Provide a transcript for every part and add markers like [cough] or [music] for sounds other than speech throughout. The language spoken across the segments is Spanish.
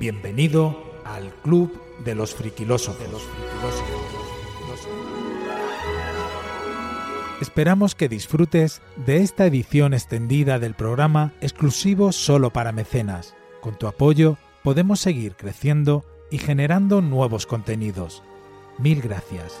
Bienvenido al Club de los Friquilósofos. Esperamos que disfrutes de esta edición extendida del programa exclusivo solo para mecenas. Con tu apoyo podemos seguir creciendo y generando nuevos contenidos. Mil gracias.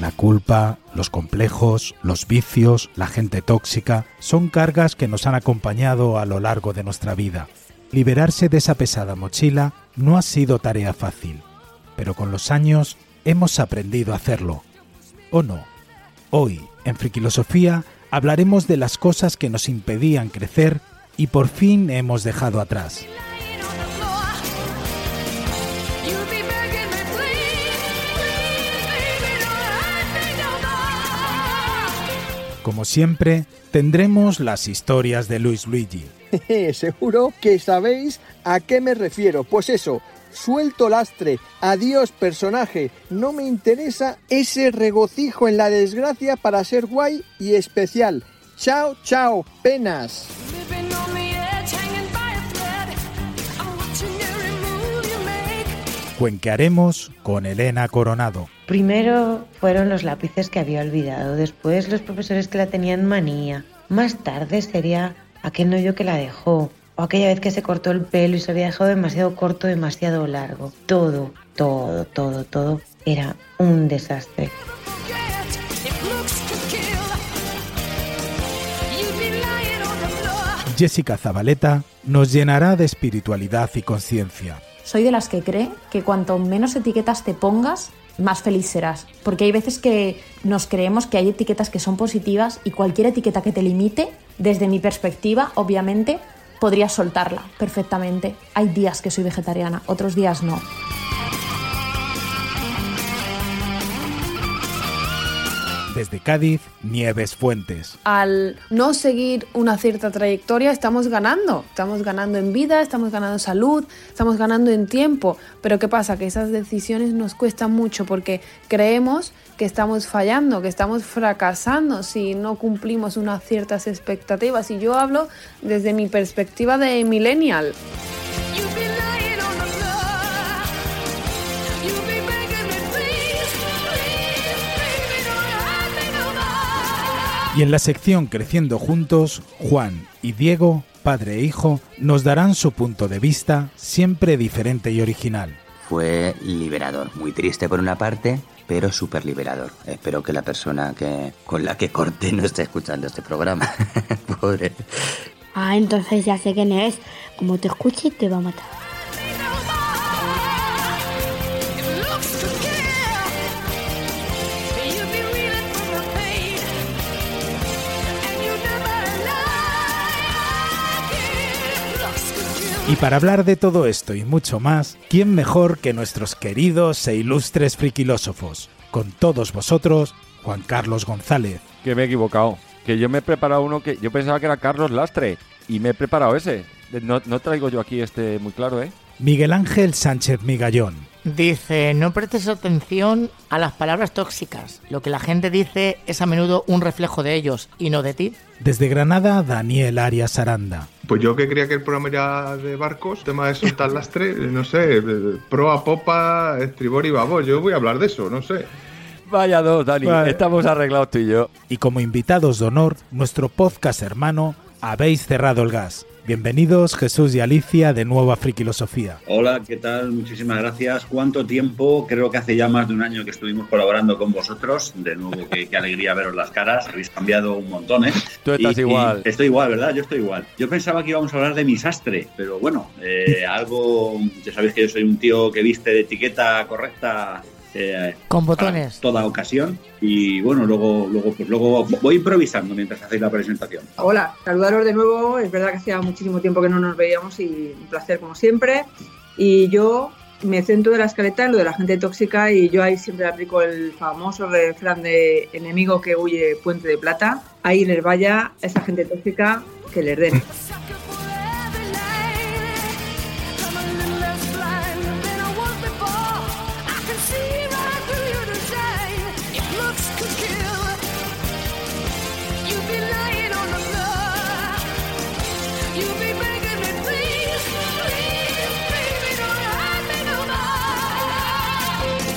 La culpa, los complejos, los vicios, la gente tóxica son cargas que nos han acompañado a lo largo de nuestra vida. Liberarse de esa pesada mochila no ha sido tarea fácil, pero con los años hemos aprendido a hacerlo. ¿O no? Hoy, en Friquilosofía, hablaremos de las cosas que nos impedían crecer y por fin hemos dejado atrás. Como siempre, tendremos las historias de Luis Luigi. [laughs] Seguro que sabéis a qué me refiero. Pues eso, suelto lastre, adiós personaje, no me interesa ese regocijo en la desgracia para ser guay y especial. Chao, chao, penas. Cuenquearemos con Elena Coronado. Primero fueron los lápices que había olvidado, después los profesores que la tenían manía, más tarde sería aquel novio que la dejó, o aquella vez que se cortó el pelo y se había dejado demasiado corto, demasiado largo. Todo, todo, todo, todo era un desastre. Jessica Zabaleta nos llenará de espiritualidad y conciencia. Soy de las que cree que cuanto menos etiquetas te pongas, más feliz serás. Porque hay veces que nos creemos que hay etiquetas que son positivas y cualquier etiqueta que te limite, desde mi perspectiva, obviamente, podrías soltarla perfectamente. Hay días que soy vegetariana, otros días no. Desde Cádiz, Nieves Fuentes. al no seguir una cierta trayectoria estamos ganando, estamos ganando en vida, estamos ganando salud, estamos ganando en tiempo, pero ¿qué pasa? Que esas decisiones nos cuestan mucho porque creemos que estamos fallando, que estamos fracasando si no cumplimos unas ciertas expectativas y yo hablo desde mi perspectiva de millennial. Y en la sección Creciendo Juntos, Juan y Diego, padre e hijo, nos darán su punto de vista, siempre diferente y original. Fue liberador, muy triste por una parte, pero súper liberador. Espero que la persona que con la que corté no esté escuchando este programa. [laughs] Pobre. Ah, entonces ya sé quién es. Como te escuche, te va a matar. Y para hablar de todo esto y mucho más, ¿quién mejor que nuestros queridos e ilustres friquilósofos? Con todos vosotros, Juan Carlos González, Que me he equivocado. Que yo me he preparado uno que yo pensaba que era Carlos Lastre y me he preparado ese. No, no traigo yo aquí este muy claro, ¿eh? Miguel Ángel Sánchez Migallón, Dice, no prestes atención a las palabras tóxicas. Lo que la gente dice es a menudo un reflejo de ellos y no de ti. desde Granada Daniel Arias Aranda, Pues yo que creía que el programa era de barcos, tema de soltar [laughs] lastre, no sé, de- proa, popa, estribor y babor. Yo voy a hablar de eso, no sé. Vaya dos, Dani. Vale. Estamos arreglados tú y yo. y como invitados de honor, nuestro podcast hermano, Habéis cerrado el gas. Bienvenidos Jesús y Alicia de nuevo a Frikilosofía. Hola, ¿qué tal? Muchísimas gracias. ¿Cuánto tiempo? Creo que hace ya más de un año que estuvimos colaborando con vosotros. De nuevo, qué, qué alegría veros las caras. Habéis cambiado un montón, ¿eh? Tú estás Y- y igual. estoy igual, ¿verdad? Yo estoy igual. Yo pensaba que íbamos a hablar de mi sastre, pero bueno, eh, [laughs] algo... Ya sabéis que yo soy un tío que viste de etiqueta correcta. Eh, Con botones. Toda ocasión. Y bueno, luego, luego, pues luego voy improvisando mientras hacéis la presentación. Hola, saludaros de nuevo. Es verdad que hacía muchísimo tiempo que no nos veíamos y un placer como siempre. Y yo me centro de la escaleta en lo de la gente tóxica y yo ahí siempre aplico el famoso refrán de enemigo que huye puente de plata. Ahí les vaya esa gente tóxica que les den.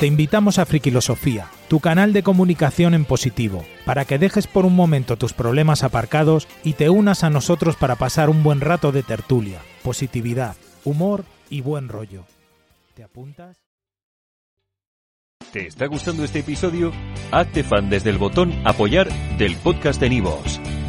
Te invitamos a Frikilosofía, tu canal de comunicación en positivo, para que dejes por un momento tus problemas aparcados y te unas a nosotros para pasar un buen rato de tertulia, positividad, humor y buen rollo. ¿Te apuntas? ¿Te está gustando este episodio? Hazte fan desde el botón Apoyar del podcast de Nivos.